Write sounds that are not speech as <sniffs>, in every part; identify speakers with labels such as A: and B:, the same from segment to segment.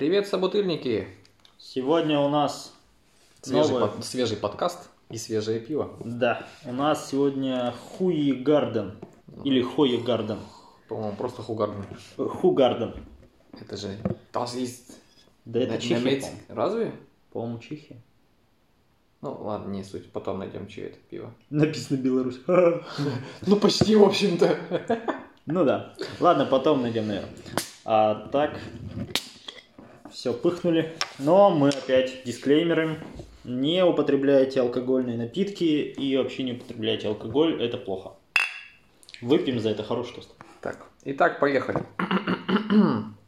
A: Привет, собутыльники!
B: Сегодня у нас
A: Свежий,
B: новое-
A: под- свежий подкаст и свежее пиво.
B: Да, у нас сегодня Хуи Гарден. Или Хойе Гарден.
A: По-моему, просто Хугарден.
B: Ху Гарден.
A: Это же... Das ist...
B: Да это Чехия,
A: немец-
B: по-моему.
A: Разве?
B: По-моему, Чехия.
A: Ну, ладно, не суть. Потом найдем, чье это пиво.
B: Написано Беларусь. <laughs> <laughs>
A: Ну, почти, в общем-то.
B: Ну да. Ладно, потом найдем, наверное. А так, все, пыхнули. Но мы опять дисклеймеры. Не употребляйте алкогольные напитки и вообще не употребляйте алкоголь, это плохо. Выпьем за это хороший тост.
A: Так, итак, поехали. <clears throat>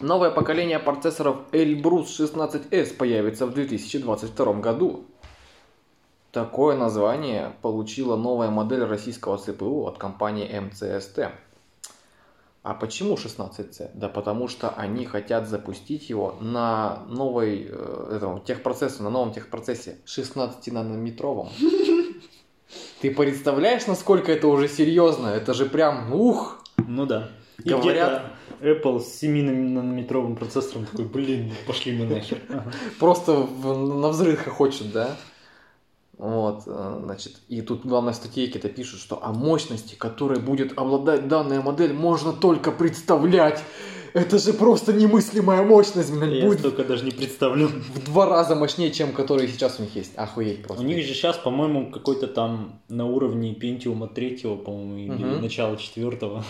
A: Новое поколение процессоров Elbrus 16S появится в 2022 году. Такое название получила новая модель российского ЦПУ от компании МЦСТ. А почему 16C? Да потому что они хотят запустить его на новой э, этом, техпроцессоре, на новом техпроцессе 16-нанометровом. <laughs> Ты представляешь, насколько это уже серьезно? Это же прям, ух!
B: Ну да. И
A: Говорят-
B: Apple с 7-нанометровым процессором такой, блин, пошли мы нахер.
A: Просто на взрыв хочет, да? Вот, э, значит, и тут главное в статейке-то пишут, что о мощности, которой будет обладать данная модель, можно только представлять. Это же просто немыслимая мощность, блин,
B: Я
A: будет
B: столько даже не представлю.
A: в два раза мощнее, чем которые сейчас у них есть. Охуеть просто.
B: У них же сейчас, по-моему, какой-то там на уровне Pentium 3, по-моему, или
A: Мгм.
B: начала 4.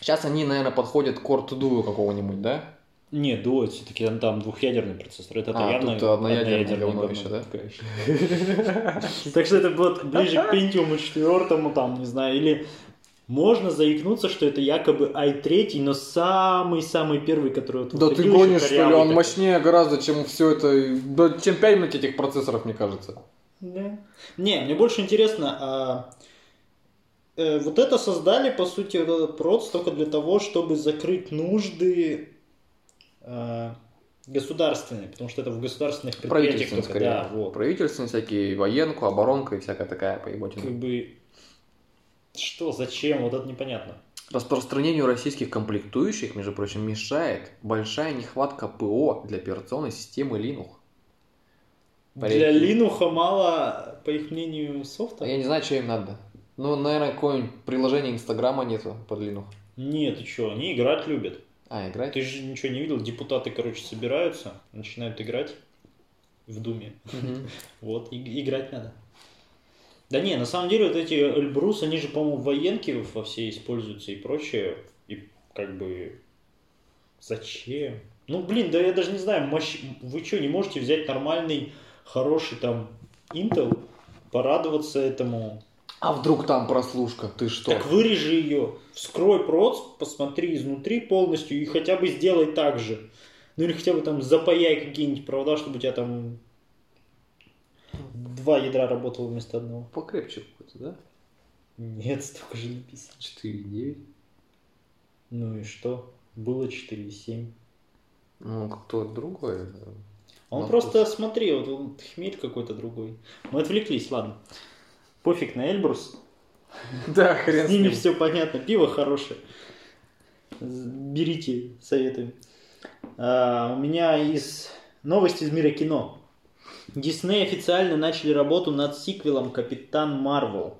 A: Сейчас они, наверное, подходят к Core to Duo какого-нибудь, да?
B: Не, Duo, все-таки там, там двухъядерный процессор. Это
A: А,
B: явно
A: тут говно. еще, да? <laughs>
B: Так что это будет ближе к Pentium 4, там, не знаю, или можно заикнуться, что это якобы i3, но самый-самый первый, который вот
A: Да ты гонишь, что ли? Он мощнее гораздо, чем все это. Чем 5 минут этих процессоров, мне кажется.
B: Да. Не, мне больше интересно, а, э, вот это создали, по сути, вот этот проц только для того, чтобы закрыть нужды государственные, потому что это в государственных предприятиях только,
A: скорее.
B: да, вот.
A: Правительственные всякие, военку, оборонка и всякая такая поеботина.
B: Как бы, что, зачем, вот это непонятно.
A: Распространению российских комплектующих, между прочим, мешает большая нехватка ПО для операционной системы Linux.
B: Для. Линуха мало, по их мнению, софта?
A: Я не знаю, что им надо. Ну, наверное, какое-нибудь приложение Инстаграма нету под Linux.
B: Нет, ты что, они играть любят.
A: А, играть?
B: Ты же ничего не видел, депутаты, короче, собираются, начинают играть в Думе. <laughs> Вот, и- играть надо. Да не, на самом деле вот эти Эльбрус, они же, по-моему, в военке во все используются и прочее. И как бы зачем? Ну, блин, да я даже не знаю, вы что, не можете взять нормальный, хороший там Intel, порадоваться этому?
A: А вдруг там прослушка? Ты что?
B: Так вырежи ее, вскрой проц, посмотри изнутри полностью и хотя бы сделай так же. Ну или хотя бы там запаяй какие-нибудь провода, чтобы у тебя там два ядра работало вместо одного.
A: Покрепче какой-то, да?
B: Нет, столько же написано.
A: 4,9.
B: Ну и что? Было 4,7.
A: Ну, кто другой.
B: Он просто, смотри, вот он хмель какой-то другой. Мы отвлеклись, ладно. Пофиг на Эльбрус. <laughs>
A: Да, хрен
B: С ними все понятно. Пиво хорошее. Берите, советую. А, у меня из новости из мира кино. Дисней официально начали работу над сиквелом Капитан Марвел.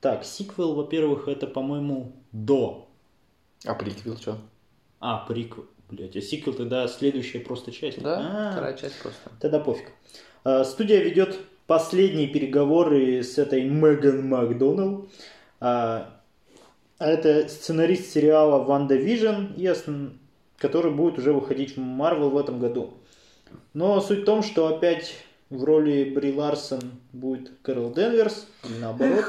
B: Так, сиквел, во-первых, это, по-моему, до.
A: А приквел что?
B: А, приквел. Блять, а сиквел тогда следующая просто часть.
A: Да,
B: А,
A: вторая часть просто.
B: Тогда пофиг. А, Студия ведет последние переговоры с этой Меган Макдоналл. А а это сценарист сериала «WandaVision», и который будет уже выходить в Марвел в этом году. Но суть в том, что опять в роли Бри Ларсон будет Кэрол Денверс, или наоборот.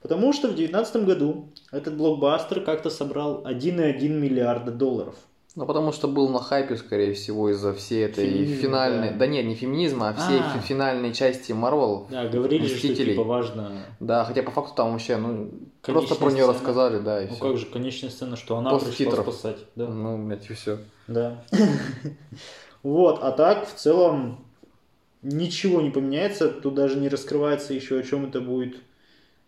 B: Потому что в 2019 году этот блокбастер как-то собрал 1,1 миллиарда долларов.
A: Ну, потому что был на хайпе, скорее всего, из-за всей этой
B: Феминизма,
A: финальной...
B: да.
A: Да. нет, не феминизма, а всей
B: А.
A: фи- финальной части Марвел.
B: Да, говорили же, что
A: Мстителей.
B: типа важно
A: Да, хотя по факту там вообще, ну,
B: Конечная
A: просто про нее
B: сцена.
A: рассказали, да, и
B: Ну
A: всё.
B: как же, конечная сцена, что она
A: После
B: пришла
A: титров.
B: спасать. Да.
A: Ну, и все.
B: да. <laughs> Вот, а так в целом ничего не поменяется, тут даже не раскрывается еще о чем это будет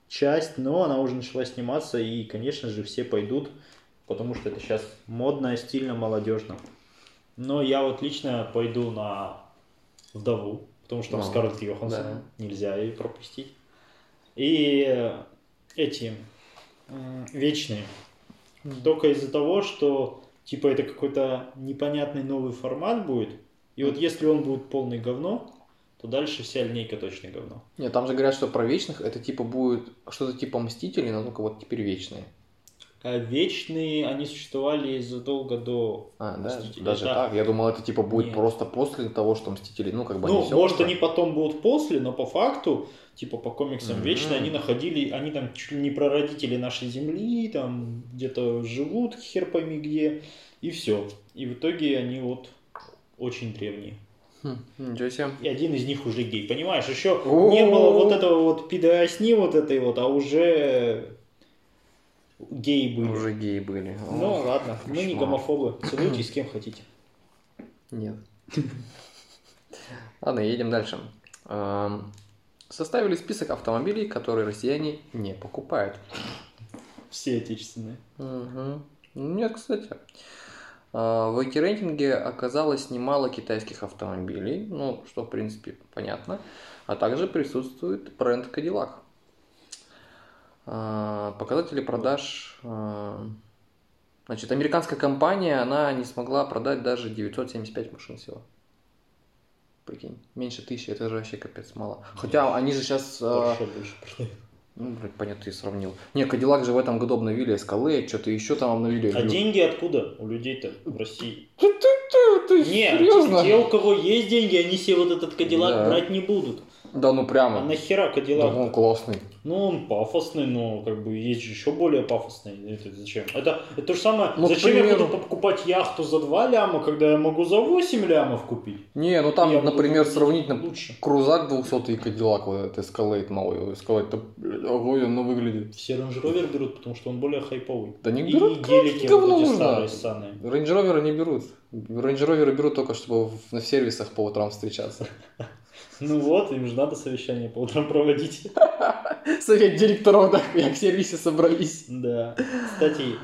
B: часть, но она уже начала сниматься, и, конечно же, все пойдут, потому что это сейчас модно, стильно, молодежно. Но я вот лично пойду на вдову, потому что там
A: Ну,
B: Скарлетт Йоханссон,
A: да.
B: нельзя ее пропустить. И эти вечные. Только из-за того, что типа это какой-то непонятный новый формат будет. И вот если он будет полный говно, то дальше вся линейка точно говно.
A: Нет, там же говорят, что про вечных это типа будет что-то типа Мстителей, но только вот теперь вечные.
B: А вечные, они существовали задолго до
A: А, да?
B: Мстителей.
A: Даже
B: Да.
A: так? Я думал, это типа будет
B: Нет.
A: просто после того, что Мстители, ну, как бы
B: Ну,
A: всё
B: может,
A: уже.
B: они потом будут после, но по факту, типа по комиксам
A: Мгм.
B: вечно они находили, они там чуть ли не прародители нашей земли, там где-то живут, хер пойми где, и все. И в итоге они вот очень древние.
A: Хм, ничего себе.
B: И один из них уже гей, понимаешь? Еще не было вот этого вот пидоросни вот этой вот, а уже геи были.
A: Уже геи были.
B: Ну ладно, мы не гомофобы, <clears throat> целуйтесь с кем хотите.
A: Нет. <laughs> Ладно, едем дальше. Составили список автомобилей, которые россияне не покупают.
B: Все отечественные.
A: Мгм. Нет, кстати. А, В эти рейтинге оказалось немало китайских автомобилей, ну, что, в принципе, понятно. А также присутствует бренд Cadillac. А, Показатели продаж... а, Значит, американская компания, она не смогла продать даже 975 машин всего. Прикинь, меньше тысячи, это же вообще капец мало. Хотя они же сейчас...
B: Продают.
A: Ну, блядь, понятно, ты сравнил. Не, Кадиллак же в этом году обновили Escalade, что-то еще там обновили.
B: А деньги откуда у людей-то в России?
A: Ты, ты, ты,
B: Не,
A: серьезно?
B: те, у кого есть деньги, они себе вот этот Кадиллак
A: Да.
B: брать не будут.
A: Да ну
B: А
A: прямо.
B: нахера
A: Да
B: Кадиллак?
A: он классный.
B: Ну, он пафосный, но как бы есть же еще более пафосный. Это зачем? Это, это то же самое.
A: Ну,
B: зачем я
A: примеру-
B: буду покупать яхту за 2 ляма, когда я могу за 8 лямов купить?
A: Не, ну там,
B: Я
A: например, сравнить
B: лучше.
A: Крузак 200 и Кадиллак, вот этот новый. Escalade-то, блядь, огонь, он выглядит.
B: Все Range Rover берут, потому что он более хайповый.
A: Да не
B: И
A: берут,
B: гелики
A: говно
B: вот эти
A: нужно.
B: старые.
A: Range Rover не берут. Range Rover берут только, чтобы в, на сервисах по утрам встречаться. <laughs>
B: Ну вот, им же надо совещание по утрам проводить. <laughs>
A: Совет директоров, да, как в сервисе собрались.
B: Да. Кстати,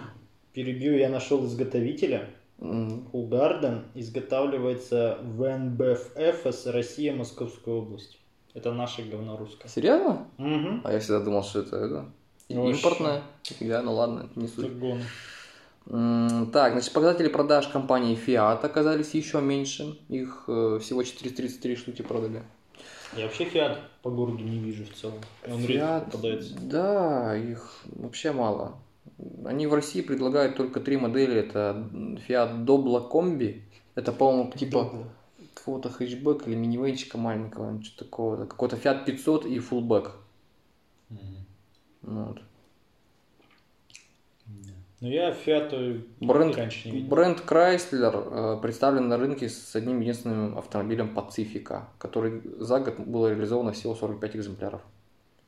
B: перебью, я нашел изготовителя.
A: М,
B: Хулгарден изготавливается в НБФФС Россия, Московская область. Это наше говно русское.
A: Серьезно?
B: Угу.
A: А я всегда думал, что это, это импортное. Нифига, ну ладно, не суть. М, Так, значит, показатели продаж компании Fiat оказались еще меньше. Их э, всего 433 штуки продали.
B: Я вообще фиат по городу не вижу в целом. Он редко
A: Fiat,
B: попадается.
A: да, их вообще мало. Они в России предлагают только три модели. Это Fiat Doblo Combi. Это, по-моему, типа какого-то хэтчбека или минивенчика маленького, что такого. Какой-то Fiat 500 и fullback.
B: Мгм.
A: Ну Вот.
B: Ну я фиат
A: Бренд,
B: раньше не видел.
A: бренд Chrysler э, представлен на рынке с одним единственным автомобилем Pacifica, который за год было реализовано всего 45 экземпляров.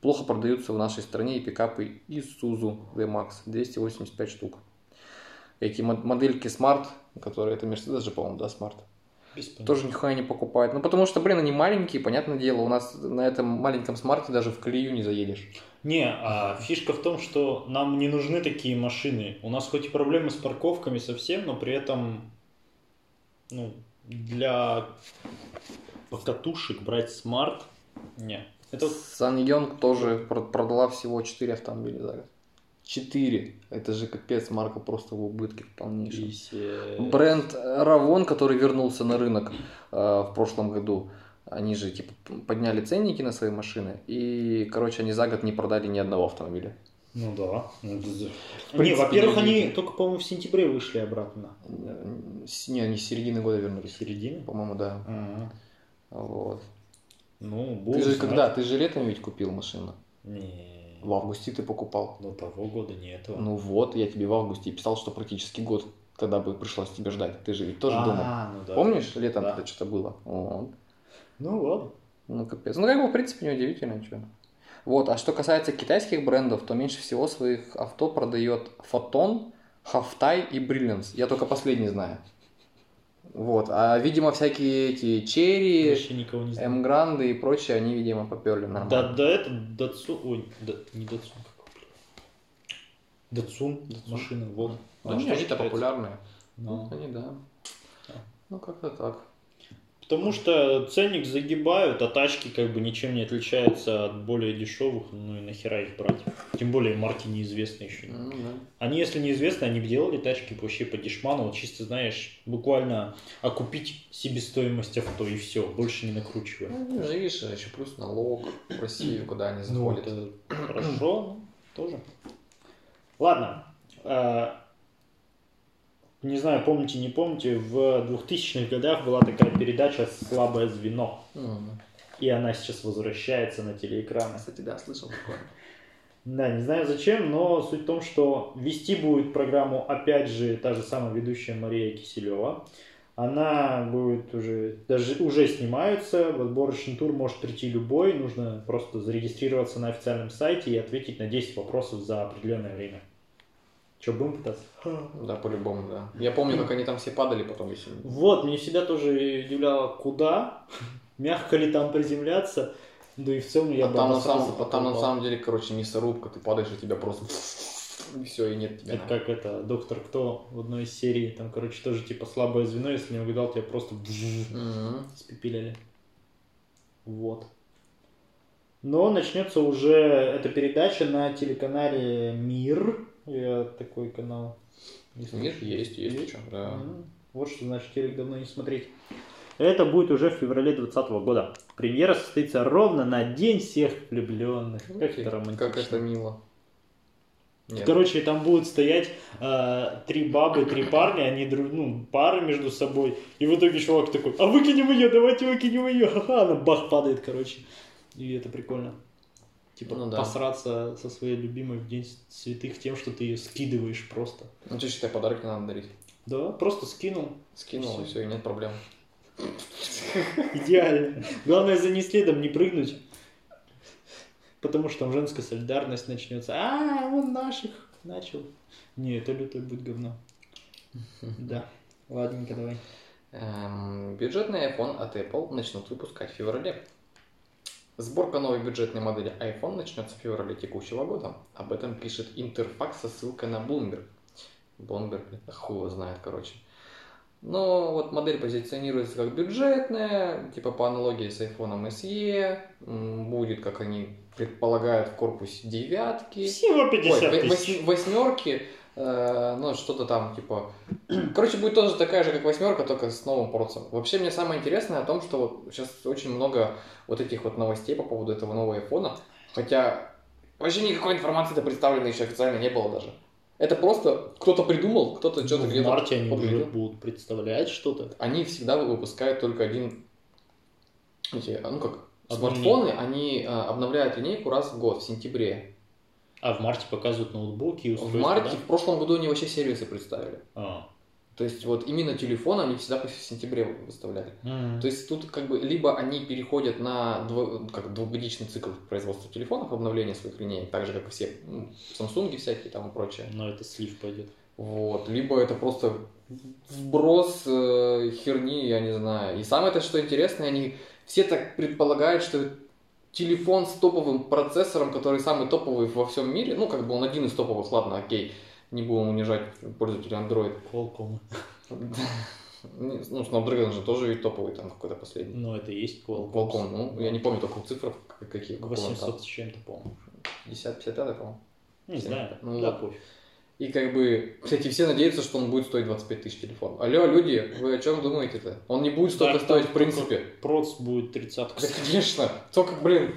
A: Плохо продаются в нашей стране и пикапы Isuzu D-Max 285 штук. Эти мод- модельки Smart, которые это Mercedes же, по-моему, да, Smart. Тоже нихуя не покупают. Ну, потому что, блин, они маленькие, понятное дело, у нас на этом маленьком смарте даже в колею не заедешь.
B: Не, а фишка в том, что нам не нужны такие машины. У нас хоть и проблемы с парковками совсем, но при этом ну, для покатушек брать смарт не. Это
A: SsangYong тоже про- продала всего 4 автомобиля за год. 4. Это же капец, марка просто в убытке в полнейшем. Бренд Равон, который вернулся на рынок э, в прошлом году, они же типа подняли ценники на свои машины, и, короче, они за год не продали ни одного автомобиля.
B: Ну да. Ну, Не, во-первых, они только, по-моему, в сентябре вышли обратно.
A: Э, с- Не, они с середины года вернулись.
B: Середина?
A: По-моему, да.
B: Ага.
A: Вот.
B: Ну, бог
A: Ты же
B: знает.
A: когда? Ты же летом ведь купил машину.
B: Не,
A: В августе ты покупал.
B: до того года не этого.
A: Ну вот, я тебе в августе писал, что практически год тогда бы пришлось тебе ждать. Ты же ведь тоже думал.
B: а, ну да.
A: Помнишь, летом
B: Да.
A: это что-то было? Вот.
B: Ну ладно.
A: Ну, капец. Ну, как бы, в принципе, неудивительно, что. Вот, а что касается китайских брендов, то меньше всего своих авто продает Photon, Haftai и Brilliance. Я только последний знаю. Вот, а, видимо, всякие эти Черри,
B: Вообще никого не знаю.
A: М-Гранды и прочие, они, видимо, поперли
B: Да,
A: нормально.
B: да, это Датсун, ой, да, не Датсун, его, блин. Датсун, машина, вот.
A: Ну,
B: А
A: не,
B: что
A: они-то популярные.
B: Ну,
A: Они, да. Ну, как-то так.
B: Потому что ценник загибают, а тачки как бы ничем не отличаются от более дешевых, ну и нахера их брать. Тем более марки неизвестны еще.
A: Ну, да.
B: Они, если неизвестны, они бы делали тачки вообще по дешману, вот чисто, знаешь, буквально окупить себестоимость авто и все, больше не накручивая.
A: Ну, же, видишь, еще плюс налог в Россию, куда они
B: Ну,
A: заходят.
B: это хорошо, ну, тоже. Ладно. Не знаю, помните, не помните, в 2000-х годах была такая передача «Слабое звено».
A: М.
B: И она сейчас возвращается на телеэкраны.
A: Кстати, да, слышал такое.
B: Да, не знаю зачем, но суть в том, что вести будет программу опять же та же самая ведущая Мария Киселева. Она будет уже, даже уже снимаются, в отборочный тур может прийти любой, нужно просто зарегистрироваться на официальном сайте и ответить на 10 вопросов за определенное время. Че, будем пытаться?
A: Да, по-любому, да. Я помню, как они там все падали потом, если...
B: Вот, мне всегда тоже удивляло, куда, мягко ли там приземляться, да и в целом я
A: А
B: бы
A: там, на самом, а там на самом деле, короче, мясорубка, ты падаешь, и тебя просто... <sniffs> И все, и нет тебя.
B: Это как это, доктор Кто в одной из серий, там, короче, тоже типа слабое звено, если не угадал, тебя просто <sniffs>
A: Мгм.
B: спепеляли. Вот. Но начнется уже эта передача на телеканале Мир. Я такой канал. не
A: Мир
B: слышал.
A: есть, есть,
B: Есть?
A: да.
B: М, Вот что значит телек давно не смотреть. Это будет уже в феврале 2020 года. Премьера состоится ровно на День всех влюбленных. Как
A: Окей,
B: это романтично.
A: Как это мило. Нет.
B: Короче, там будут стоять э, три бабы, три парня, они друг, ну, пары между собой. И в итоге чувак такой, а выкинем ее, давайте выкинем ее. Ха-ха, она бах падает, короче. И это прикольно. Типа
A: Ну да.
B: посраться со своей любимой в день святых тем, что ты ее скидываешь просто.
A: Ну, что считай, подарок не надо дарить.
B: Да, просто скинул.
A: Скинул, и все, и нет проблем.
B: Идеально. Главное за ней следом не прыгнуть. Потому что там женская солидарность начнется. А, он наших начал. Не, это лютое будет говно. Да. Ладненько, давай.
A: Эм, бюджетный iPhone от Apple начнут выпускать в феврале. Сборка новой бюджетной модели iPhone начнется в феврале текущего года. Об этом пишет Интерфакс со ссылкой на Bloomberg. Bloomberg, хуй его знает, короче. Но вот модель позиционируется как бюджетная, типа по аналогии с iPhone SE. Будет, как они предполагают, в корпусе девятки.
B: Всего
A: Ой,
B: 50
A: во-
B: тысяч.
A: восьм- восьмерки, э, ну, что-то там, типа... <clears throat> Короче, будет тоже такая же, как восьмерка, только с новым процессом. Вообще, мне самое интересное о том, что вот сейчас очень много вот этих вот новостей по поводу этого нового айфона, хотя вообще никакой информации-то представлено еще официально не было даже. Это просто кто-то придумал, кто-то что-то
B: Ну, в
A: где-то
B: марте они уже будут представлять что-то.
A: Они всегда выпускают только один... эти, ну как,
B: Одну
A: смартфоны, они э, обновляют линейку раз в год, в сентябре.
B: А в марте показывают ноутбуки и
A: В
B: устройства,
A: марте,
B: да?
A: в прошлом году они вообще сервисы представили.
B: А.
A: То есть вот именно телефон они всегда в сентябре выставляли.
B: М.
A: То есть тут как бы либо они переходят на дво- как двухгодичный цикл производства телефонов, обновления своих линеек, так же как и все ну, Samsung всякие там и прочее.
B: Но это слив пойдет.
A: Вот. Либо это просто вброс э, херни, я не знаю. И самое то, что интересно, они все так предполагают, что телефон с топовым процессором, который самый топовый во всем мире, ну как бы он один из топовых, ладно, окей, не будем унижать пользователей Android.
B: Qualcomm.
A: Ну, Snapdragon же тоже ведь топовый там какой-то последний.
B: Но это и есть Qualcomm.
A: Qualcomm, ну, я не помню только цифр, какие. какого он там.
B: 800 с чем-то, по-моему.
A: 50, 55, по-моему.
B: Не знаю.
A: Ну,
B: да, пофиг.
A: И как бы, кстати, все надеются, что он будет стоить 25 тысяч телефон. Алло, люди, вы о чем думаете-то? Он не будет столько
B: Так,
A: стоить в принципе.
B: Проц будет 30
A: Да, конечно. Только, блин,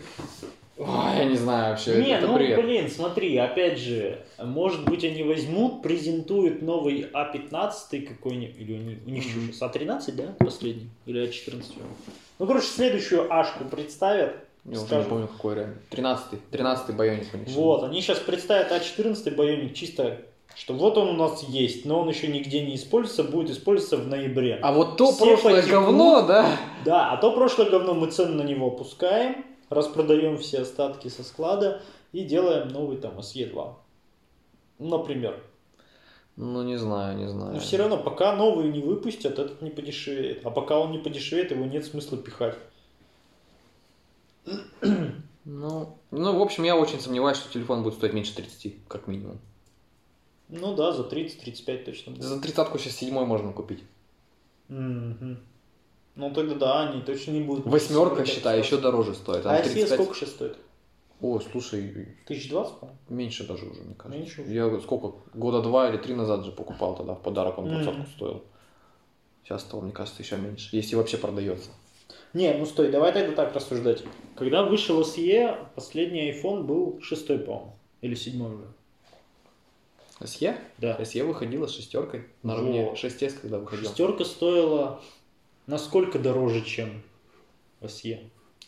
A: ой, я не знаю вообще,
B: Не,
A: это
B: ну
A: бред.
B: блин, смотри, опять же, может быть они возьмут, презентуют новый А15 какой-нибудь, или у них, у них
A: Мгм.
B: сейчас, А13, да, последний, или А14? Ну, короче, следующую Ашку представят,
A: Я уже не помню, какой реально. 13-й, 13-й байоник.
B: Вот, они сейчас представят А14 Байоник чисто, что вот он у нас есть, но он еще нигде не используется, будет использоваться в ноябре.
A: А вот то
B: Все
A: прошлое
B: потекут.
A: говно, да?
B: Да, а то прошлое говно мы цены на него опускаем, распродаем все остатки со склада и делаем новый там SE2. Например.
A: Ну, не знаю, не знаю.
B: Но все равно, пока новый не выпустят, этот не подешевеет. А пока он не подешевеет, его нет смысла пихать.
A: Ну, ну, в общем, я очень сомневаюсь, что телефон будет стоить меньше 30, как минимум.
B: Ну да, за 30-35 точно. будет.
A: За тридцатку сейчас седьмой можно купить.
B: Мгм. Ну тогда да, они точно не будут.
A: Восьмерка, считай, еще дороже стоит.
B: А SE
A: 35.
B: сколько сейчас стоит?
A: О, слушай,
B: Тысяч двадцать, по-моему?
A: меньше даже уже, мне кажется.
B: Меньше уже?
A: Я сколько, года два или три назад же покупал тогда в подарок, он двадцатку стоил. Сейчас того, мне кажется, еще меньше. Если вообще продается.
B: Не, ну стой, давай тогда так рассуждать. Когда вышел SE, последний iPhone был шестой, по-моему. Или седьмой уже.
A: SE?
B: Да.
A: SE выходила с шестеркой. Наравне
B: Вот.
A: 6S, когда выходил.
B: Шестерка стоила насколько дороже, чем SE?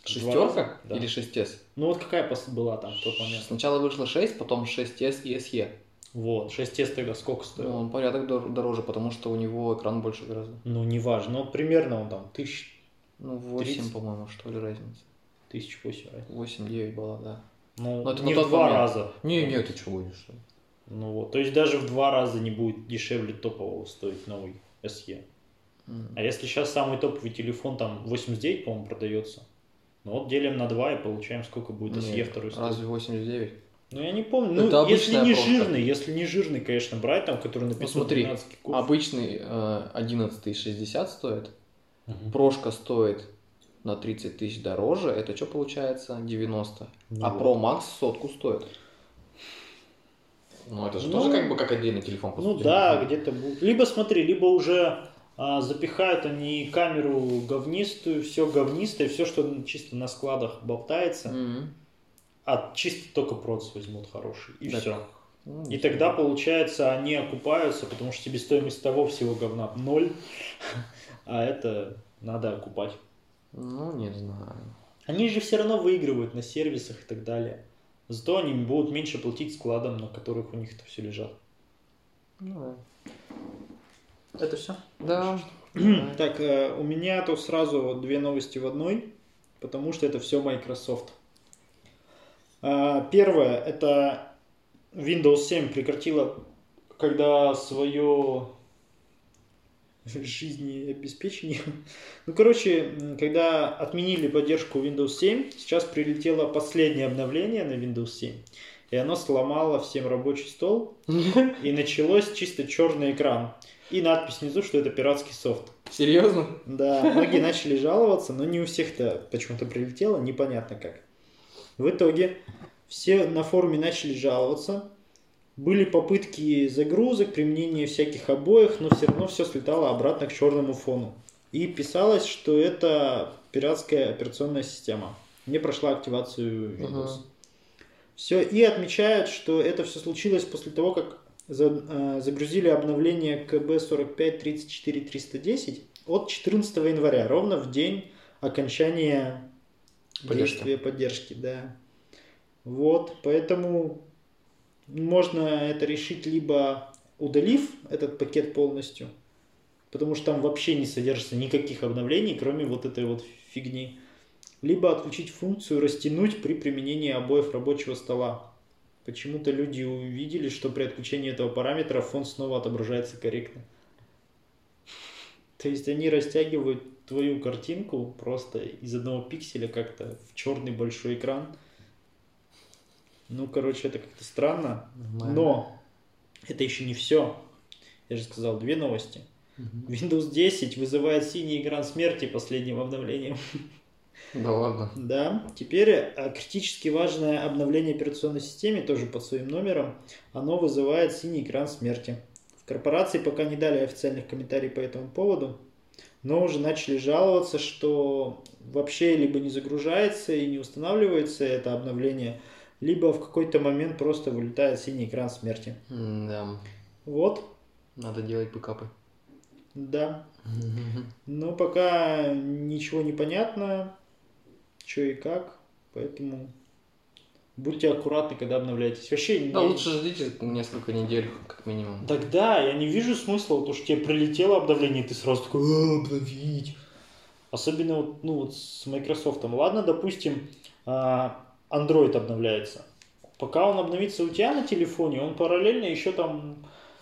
A: Шестерка
B: Да.
A: или 6S?
B: Ну вот какая была там в тот момент?
A: Сначала вышло 6, потом 6S и SE.
B: Вот, 6S тогда сколько
A: Ну,
B: стоил?
A: он порядок дор- дороже, потому что у него экран больше гораздо.
B: Ну, неважно, ну, примерно он там тысяч,
A: Ну, 8,
B: 30.
A: по-моему, что ли, разница.
B: тысяч восемь. разница.
A: 8-9 была, да.
B: Ну,
A: Ну, это
B: не
A: на
B: в два
A: момент.
B: раза.
A: Не, не, ты чего будешь?
B: Ну вот, то есть даже в два раза не будет дешевле топового стоить новый SE. А если сейчас самый топовый телефон там 89, по-моему, продается, ну вот делим на 2 и получаем, сколько будет SE второй стоить.
A: Разве 89?
B: Ну я не помню. Ну,
A: Это
B: если
A: обычная
B: не
A: прошка.
B: жирный, если не жирный, конечно, брать там, который на
A: Ну смотри,
B: 512
A: обычный э, 11 60 стоит,
B: Мгм.
A: прошка стоит на 30 тысяч дороже, это что получается? 90.
B: Ну
A: а
B: вот.
A: Pro Max сотку стоит. Ну это же
B: Ну,
A: тоже как бы как отдельный телефон. по
B: Ну
A: сути.
B: да, где-то будет. Либо смотри, либо уже а, запихают они камеру говнистую, все говнистое, все, что чисто на складах болтается,
A: Мгм.
B: а чисто только проц возьмут хороший, и
A: Так,
B: все.
A: Ну,
B: И тогда, получается, они окупаются, потому что себестоимость того всего говна ноль, <laughs> а это надо окупать.
A: Ну, не знаю.
B: Они же все равно выигрывают на сервисах и так далее. Зато они будут меньше платить складам, на которых у них это все лежат.
A: Ну,
B: Это все?
A: да.
B: Так, э, у меня тут сразу две новости в одной, потому что это все Microsoft. А, Первое, это Windows 7 прекратила, когда свое <laughs> жизнеобеспечение. Ну, короче, когда отменили поддержку Windows 7, сейчас прилетело последнее обновление на Windows 7, и оно сломало всем рабочий стол, <laughs> и началось чисто черный экран. И надпись внизу, что это пиратский софт.
A: Серьезно?
B: Да, многие начали жаловаться, но не у всех-то почему-то прилетело, непонятно как. В итоге все на форуме начали жаловаться. Были попытки загрузок, применения всяких обоих, но все равно все слетало обратно к черному фону. И писалось, что это пиратская операционная система. Не прошла активацию Windows.
A: Ага.
B: Все, и отмечают, что это все случилось после того, как за- э, загрузили обновление КБ 45 34 310 от 14 января, ровно в день окончания
A: Поддержки.
B: действия поддержки, да. Вот, поэтому можно это решить либо удалив этот пакет полностью, потому что там вообще не содержится никаких обновлений, кроме вот этой вот фигни, либо отключить функцию растянуть при применении обоев рабочего стола. Почему-то люди увидели, что при отключении этого параметра фон снова отображается корректно. То есть они растягивают твою картинку просто из одного пикселя как-то в черный большой экран. Ну, короче, это как-то странно. Но это еще не все. Я же сказал, две новости. Windows 10 вызывает синий экран смерти последним обновлением.
A: Да ладно.
B: Да, теперь э, критически важное обновление операционной системы, тоже под своим номером, оно вызывает синий экран смерти. В корпорации пока не дали официальных комментариев по этому поводу, но уже начали жаловаться, что вообще либо не загружается и не устанавливается это обновление, либо в какой-то момент просто вылетает синий экран смерти.
A: Да.
B: Вот,
A: Надо делать бэкапы.
B: да. <laughs> Но пока ничего не понятно, что и как, поэтому будьте аккуратны, когда обновляетесь. Вообще,
A: Да,
B: не-
A: лучше ждите несколько недель, как минимум.
B: Тогда я не вижу смысла, то что тебе прилетело обновление, и ты сразу такой, «А, обновить. Особенно вот, ну, вот с Microsoft. Ладно, допустим, а, Android обновляется. Пока он обновится у тебя на телефоне, он параллельно еще там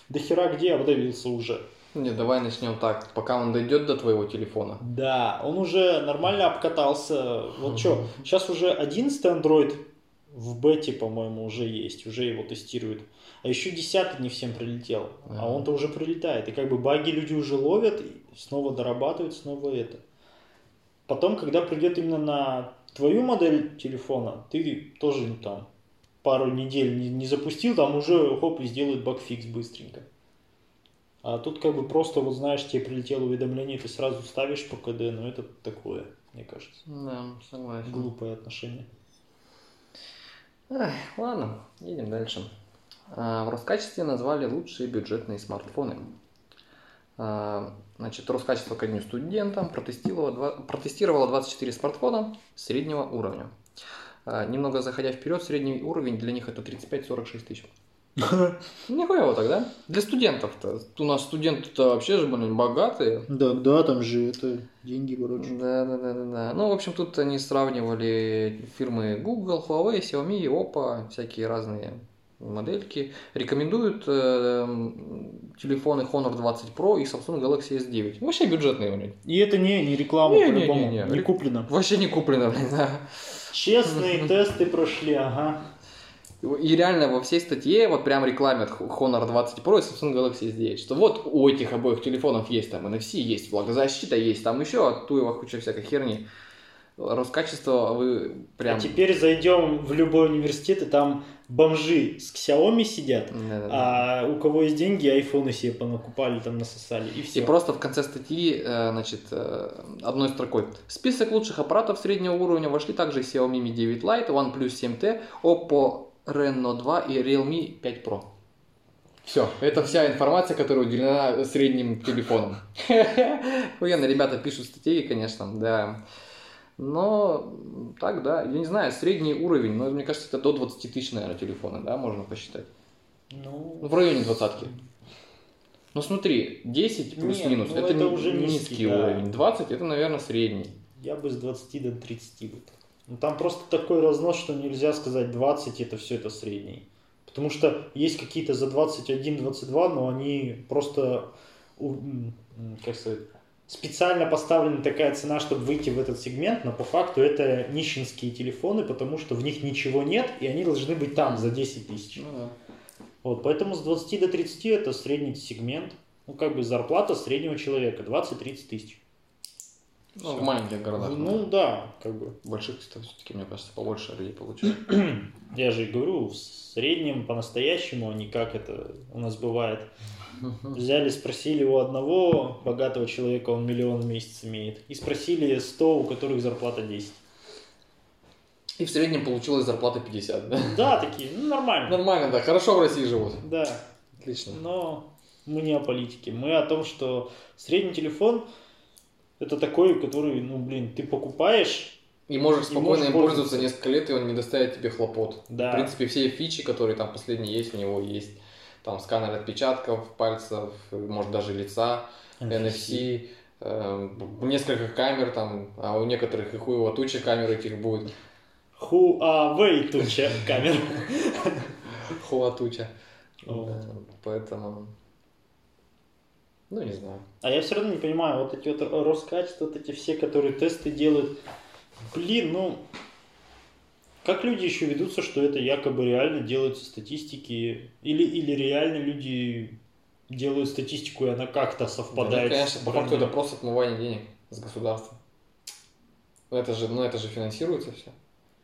B: до хера где обновился уже.
A: Не, давай начнем так. Пока он дойдет до твоего телефона.
B: Да, он уже нормально обкатался. Вот что, сейчас уже 11 Android в бете, по-моему, уже есть, уже его тестируют. А еще 10 не всем прилетел, а он-то уже прилетает. И как бы баги люди уже ловят, снова дорабатывать, снова это. Потом, когда придет именно на твою модель телефона, ты тоже там пару недель не, не запустил, там уже хоп и сделают багфикс быстренько. А тут как бы просто, вот знаешь, тебе прилетело уведомление, ты сразу ставишь по КД, но это такое, мне кажется.
A: Да, согласен.
B: Глупое отношение.
A: Эх, ладно, едем дальше. А, в Роскачестве назвали лучшие бюджетные смартфоны. А, значит, Роскачество ко дню студентам протестировало, протестировало 24 смартфона среднего уровня. А, Немного заходя вперед, средний уровень для них это 35-46 тысяч. <laughs> Нихуя так, да? Для студентов-то. У нас студенты-то вообще же, блин, богатые.
B: Да, да, там же это деньги, короче.
A: Да, да, да, да, да. Ну, в общем, тут они сравнивали фирмы Google, Huawei, Xiaomi, Oppo, всякие разные модельки. Рекомендуют э, телефоны Honor 20 Pro и Samsung Galaxy S9. Вообще бюджетные, блин.
B: И это не, не реклама,
A: Не, не,
B: по-любому,
A: не, не.
B: не куплено.
A: Вообще не куплено, блин, да.
B: Честные <laughs> тесты прошли, ага.
A: И реально во всей статье вот прям рекламят Honor 20 Pro и Samsung Galaxy S9, что вот у этих обоих телефонов есть там NFC, есть влагозащита, есть там еще туева куча всякой херни. Роскачество вы прям...
B: А теперь зайдем в любой университет, и там бомжи с Xiaomi сидят,
A: Да-да-да.
B: а у кого есть деньги, айфоны себе понакупали, там насосали, и
A: И
B: все.
A: просто в конце статьи, э, значит, э, одной строкой. В список лучших аппаратов среднего уровня вошли также Xiaomi Mi 9 Lite, OnePlus 7T, Oppo Reno 2 и Realme 5 Pro. Все, это вся информация, которая уделена средним телефонам. <laughs> Охуенно, ребята пишут статьи, конечно, да. Но так, да, я не знаю, средний уровень, но мне кажется, это до 20 тысяч, наверное, телефоны, да, можно посчитать.
B: Ну,
A: Ну, в районе двадцатки. Ну смотри, 10 плюс-минус,
B: ну,
A: это,
B: это уже
A: низкий,
B: низкий, да.
A: уровень. 20 это, наверное, средний.
B: я бы с 20 до 30 вот. Ну, там просто такой разнос, что нельзя сказать 20, это все это средний. Потому что есть какие-то за 21-22, но они просто, как сказать, специально поставлена такая цена, чтобы выйти в этот сегмент, но по факту это нищенские телефоны, потому что в них ничего нет, и они должны быть там за 10 тысяч.
A: Ну да.
B: Вот, поэтому с 20 до 30 это средний сегмент. Ну, как бы зарплата среднего человека 20-30 тысяч.
A: Ну, в маленьких городах.
B: Ну, да, как бы.
A: В больших все-таки, мне кажется, побольше людей получают. <clears throat>
B: Я же и говорю, в среднем по-настоящему, а не как это у нас бывает. <laughs> Взяли, спросили у одного богатого человека, он миллион в месяц имеет, и спросили 100, у которых зарплата 10.
A: И в среднем получилась зарплата 50, да?
B: Да, такие, ну нормально.
A: Нормально, да, хорошо в России живут.
B: Да,
A: Отлично.
B: но мы не о политике. Мы о том, что средний телефон это такой, который, ну блин, ты покупаешь,
A: И можешь
B: И
A: спокойно
B: можешь
A: им
B: пользоваться.
A: пользоваться несколько лет, и он не доставит тебе хлопот.
B: Да.
A: В принципе, все фичи, которые там последние есть, у него есть. Там сканер отпечатков, пальцев, может даже лица, NFC, э, несколько камер там, а у некоторых и хуево туча камер этих будет.
B: Huawei туча камер. <laughs>
A: Хуа туча. Поэтому, ну не знаю.
B: А я все равно не понимаю, вот эти вот Роскачество, вот эти все, которые тесты делают, блин, ну, как люди еще ведутся, что это якобы реально делаются статистики, или, или реально люди делают статистику, и она как-то
A: Да,
B: совпадает.
A: ну, конечно, по факту это просто отмывание денег с государства. Ну это же, ну это же финансируется все.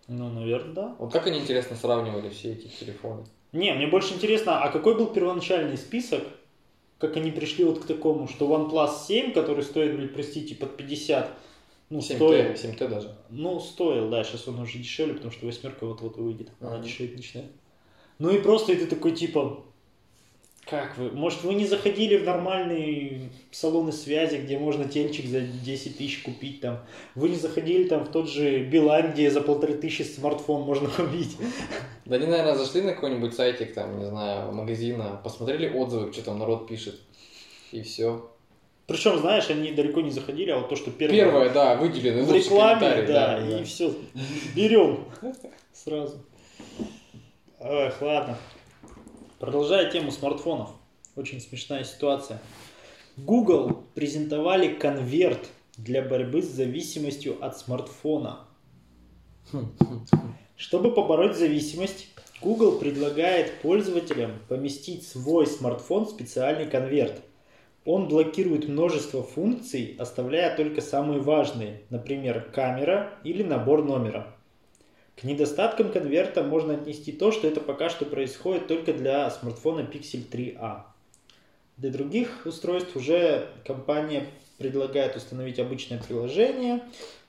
B: Ну, наверное, да.
A: Вот как они интересно сравнивали все эти телефоны?
B: Не, мне больше интересно, а какой был первоначальный список, как они пришли вот к такому, что OnePlus 7, который стоит, блин, простите, под 50, ну,
A: 7T,
B: стоил,
A: 7T даже.
B: Ну, стоил, да, сейчас он уже дешевле, потому что восьмерка вот-вот выйдет. Она
A: Мгм.
B: дешеветь начинает. Ну и просто и ты такой типа, как вы, может вы не заходили в нормальные салоны связи, где можно тельчик за 10 тысяч купить там. Вы не заходили там в тот же Билайн, где за полторы тысячи смартфон можно <laughs> купить.
A: Да они, наверное, зашли на какой-нибудь сайтик, там, не знаю, магазина, посмотрели отзывы, что там народ пишет, и все.
B: Причем, знаешь, они далеко не заходили, а вот то, что первое,
A: Первое, да, выделено.
B: в
A: лучший
B: рекламе,
A: комментарий,
B: да, и все, берем <laughs> сразу. Эх, ладно. Продолжая тему смартфонов. Очень смешная ситуация. Google презентовали конверт для борьбы с зависимостью от смартфона. Чтобы побороть зависимость, Google предлагает пользователям поместить свой смартфон в специальный конверт. Он блокирует множество функций, оставляя только самые важные, например, камера или набор номера. К недостаткам конверта можно отнести то, что это пока что происходит только для смартфона Pixel 3a. Для других устройств уже компания предлагает установить обычное приложение,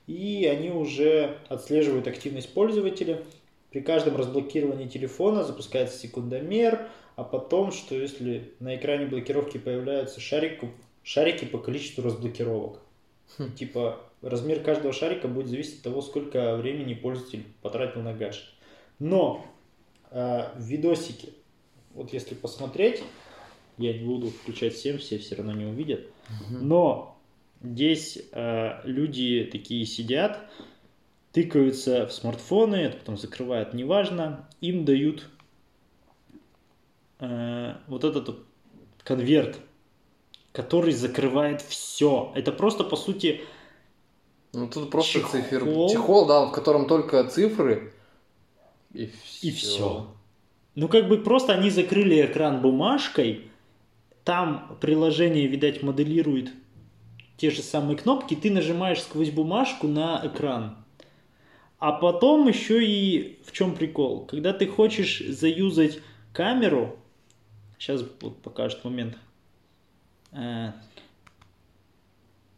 B: и они уже отслеживают активность пользователя. При каждом разблокировании телефона запускается секундомер, а потом, что если на экране блокировки появляются шарики, шарики по количеству разблокировок. Хм. Типа размер каждого шарика будет зависеть от того, сколько времени пользователь потратил на гаджет. Но э, в видосике, вот если посмотреть, я не буду включать всем, все все равно не увидят. Но здесь э, люди такие сидят, тыкаются в смартфоны, это потом закрывают, неважно, им дают э, вот этот конверт, который закрывает все. Это просто по сути
A: ну тут просто чехол. цифр. Чехол, да, в котором только цифры
B: и все. И все. Ну как бы просто они закрыли экран бумажкой, там приложение, видать, моделирует те же самые кнопки, ты нажимаешь сквозь бумажку на экран. А потом еще и в чем прикол? Когда ты хочешь заюзать камеру, сейчас покажет момент. А,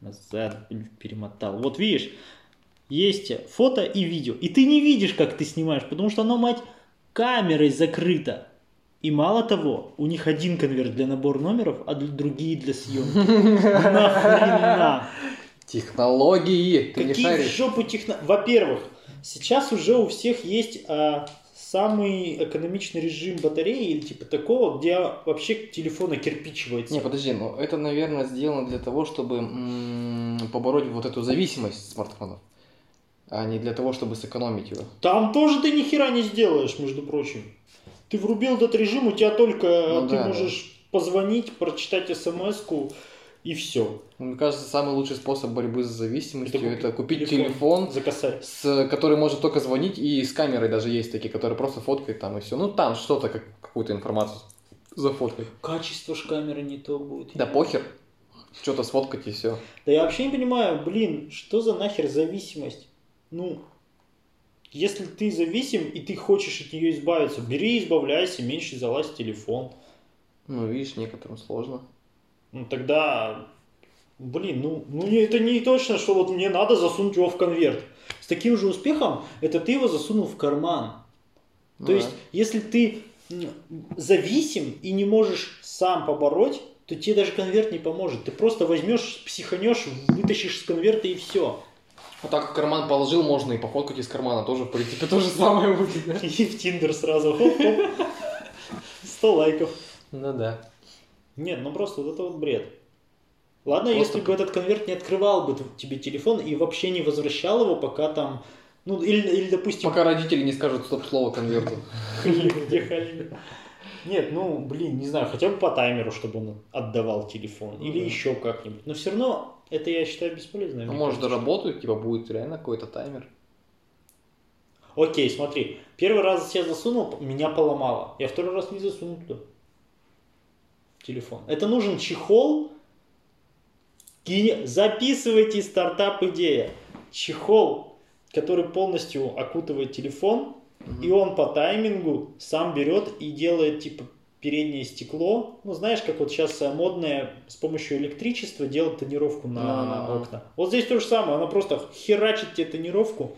B: назад перемотал. Вот видишь, есть фото и видео. И ты не видишь, как ты снимаешь, потому что оно, мать, камерой закрыто. И мало того, у них один конверт для набора номеров, а другие для съемки. <laughs> Нахрена?
A: Технологии.
B: Ты Какие в жопу технологии? Во-первых, сейчас уже у всех есть а, самый экономичный режим батареи или типа такого, где вообще телефон окирпичивается.
A: Не, подожди, ну это, наверное, сделано для того, чтобы побороть вот эту зависимость смартфонов, а не для того, чтобы сэкономить его.
B: Там тоже ты ни хера не сделаешь, между прочим. Ты врубил этот режим, у тебя только ну, ты да, можешь да. позвонить, прочитать смс-ку и все.
A: Мне кажется, самый лучший способ борьбы с зависимостью это, это купить телефон, телефон с, который может только звонить, и с камерой даже есть такие, которые просто фоткают там и все. Ну там что-то, как, какую-то информацию зафоткать.
B: Качество ж камеры не то будет.
A: Да похер. Что-то сфоткать и все.
B: Да я вообще не понимаю, блин, что за нахер зависимость? Ну, если ты зависим и ты хочешь от нее избавиться, бери и избавляйся, меньше залазь в телефон.
A: Ну, видишь, некоторым сложно.
B: Ну, тогда, блин, ну, ну это не точно, что вот мне надо засунуть его в конверт. С таким же успехом это ты его засунул в карман. То да. есть, если ты зависим и не можешь сам побороть, то тебе даже конверт не поможет. Ты просто возьмешь, психанешь, вытащишь из конверта и все.
A: А так в карман положил, можно и пофоткать из кармана тоже, в принципе, то же самое будет. <laughs>
B: И в Тиндер сразу. Хоп-хоп. 100 лайков.
A: Ну да.
B: Нет, ну просто вот это вот бред. Ладно, просто... если бы этот конверт не открывал бы тебе телефон и вообще не возвращал его, пока там... Ну, или, или допустим...
A: Пока родители не скажут стоп-слово конверту. <laughs>
B: Нет, ну, блин, не знаю, хотя бы по таймеру, чтобы он отдавал телефон. Или еще как-нибудь. Но все равно это, я считаю, бесполезно.
A: Ну, может, доработают, типа, будет реально какой-то таймер.
B: Окей, смотри. Первый раз я засунул, меня поломало. Я второй раз не засунул туда. Телефон. Это нужен чехол. И записывайте стартап идея. Чехол, который полностью окутывает телефон, угу. и он по таймингу сам берет и делает типа переднее стекло. Ну, знаешь, как вот сейчас модное с помощью электричества делать тонировку на, на окна. Вот здесь то же самое. Она просто херачит тебе тонировку,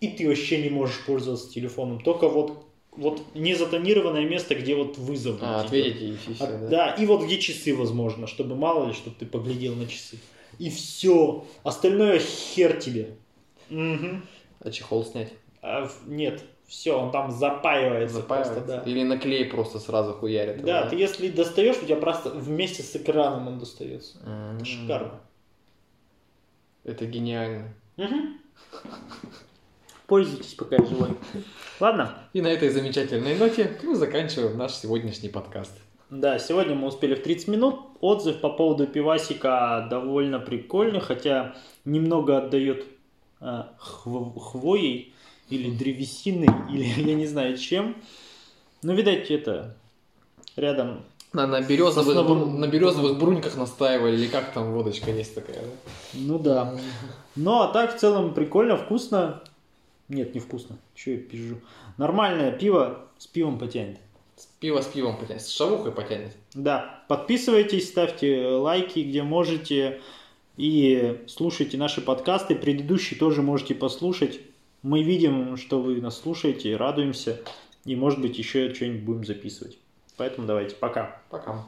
B: и ты вообще не можешь пользоваться телефоном. Только вот вот не затонированное место, где вот вызов.
A: А, ответите и все,
B: да? Да, и вот где часы, возможно, чтобы мало ли, чтобы ты поглядел на часы. И все. Остальное хер тебе.
A: Угу. А чехол снять?
B: А, нет, все, он там запаивается,
A: запаивается. просто, да. Или на клей просто сразу хуярит.
B: Да, да, ты если достаешь, у тебя просто вместе с экраном он достается. Mm-hmm. Это шикарно.
A: Это гениально.
B: Угу. <laughs> Пользуйтесь, пока я живой. Ладно.
A: И на этой замечательной ноте мы заканчиваем наш сегодняшний подкаст.
B: Да, сегодня мы успели в 30 минут. Отзыв по поводу пивасика довольно прикольный, хотя немного отдает э, хв- хвоей или древесиной, <laughs> или я не знаю чем. Но, видать, это рядом
A: На, на, березовых,
B: Сосновым-
A: на березовых бруньках настаивали, или как там водочка есть такая, да?
B: Ну да. Ну а так в целом прикольно, вкусно. Нет, не вкусно. Че я пизжу? Нормальное пиво с пивом потянет.
A: С Пиво с пивом потянет, с шавухой потянет.
B: Да, подписывайтесь, ставьте лайки, где можете. И слушайте наши подкасты. Предыдущие тоже можете послушать. Мы видим, что вы нас слушаете, радуемся. И, может быть, еще что-нибудь будем записывать. Поэтому давайте, пока.
A: Пока.